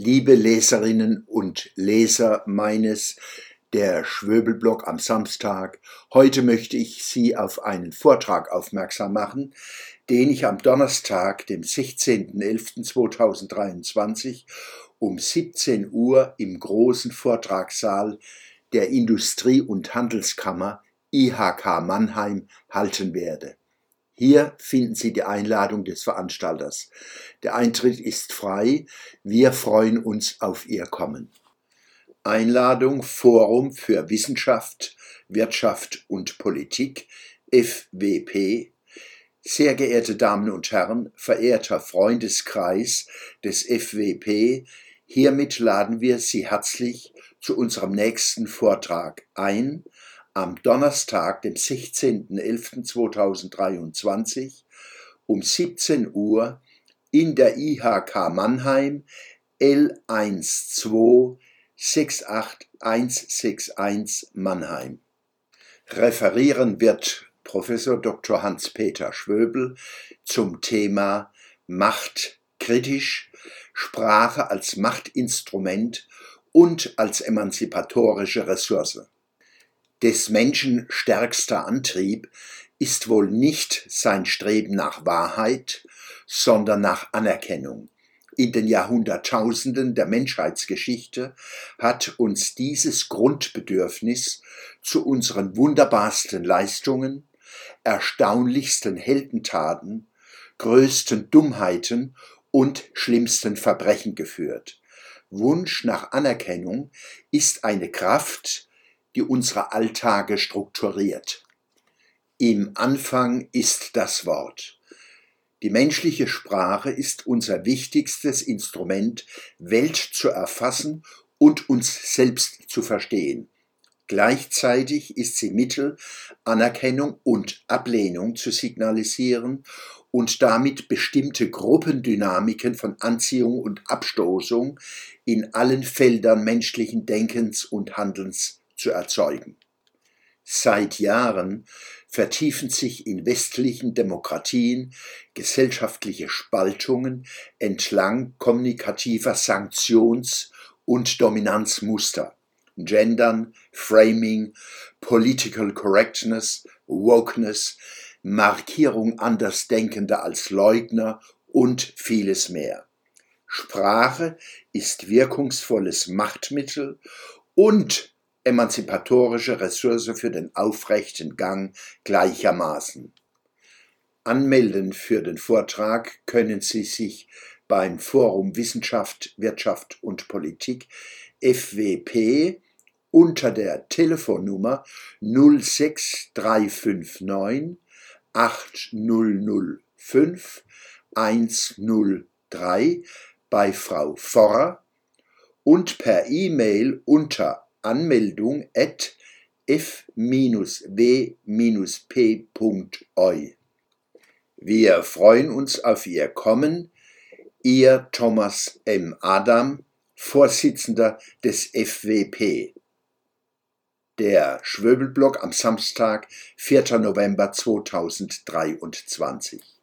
liebe Leserinnen und Leser meines der Schwöbelblock am Samstag. Heute möchte ich Sie auf einen Vortrag aufmerksam machen, den ich am Donnerstag, dem 16.11.2023 um 17 Uhr im großen Vortragssaal der Industrie- und Handelskammer IHK Mannheim halten werde. Hier finden Sie die Einladung des Veranstalters. Der Eintritt ist frei. Wir freuen uns auf Ihr Kommen. Einladung Forum für Wissenschaft, Wirtschaft und Politik FWP. Sehr geehrte Damen und Herren, verehrter Freundeskreis des FWP, hiermit laden wir Sie herzlich zu unserem nächsten Vortrag ein am Donnerstag, dem 16.11.2023 um 17 Uhr in der IHK Mannheim L12 68161 Mannheim. Referieren wird Professor Dr. Hans-Peter Schwöbel zum Thema Macht kritisch, Sprache als Machtinstrument und als emanzipatorische Ressource. Des Menschen stärkster Antrieb ist wohl nicht sein Streben nach Wahrheit, sondern nach Anerkennung. In den Jahrhunderttausenden der Menschheitsgeschichte hat uns dieses Grundbedürfnis zu unseren wunderbarsten Leistungen, erstaunlichsten Heldentaten, größten Dummheiten und schlimmsten Verbrechen geführt. Wunsch nach Anerkennung ist eine Kraft, die unsere Alltage strukturiert. Im Anfang ist das Wort. Die menschliche Sprache ist unser wichtigstes Instrument, Welt zu erfassen und uns selbst zu verstehen. Gleichzeitig ist sie Mittel, Anerkennung und Ablehnung zu signalisieren und damit bestimmte Gruppendynamiken von Anziehung und Abstoßung in allen Feldern menschlichen Denkens und Handelns zu erzeugen. Seit Jahren vertiefen sich in westlichen Demokratien gesellschaftliche Spaltungen entlang kommunikativer Sanktions- und Dominanzmuster. Gendern, Framing, Political Correctness, Wokeness, Markierung Andersdenkender als Leugner und vieles mehr. Sprache ist wirkungsvolles Machtmittel und emanzipatorische Ressource für den aufrechten Gang gleichermaßen. Anmelden für den Vortrag können Sie sich beim Forum Wissenschaft, Wirtschaft und Politik FWP unter der Telefonnummer 06359 8005 103 bei Frau Forrer und per E-Mail unter Anmeldung at f-w-p.eu. Wir freuen uns auf Ihr Kommen. Ihr Thomas M. Adam, Vorsitzender des FWP. Der Schwöbelblock am Samstag, 4. November 2023.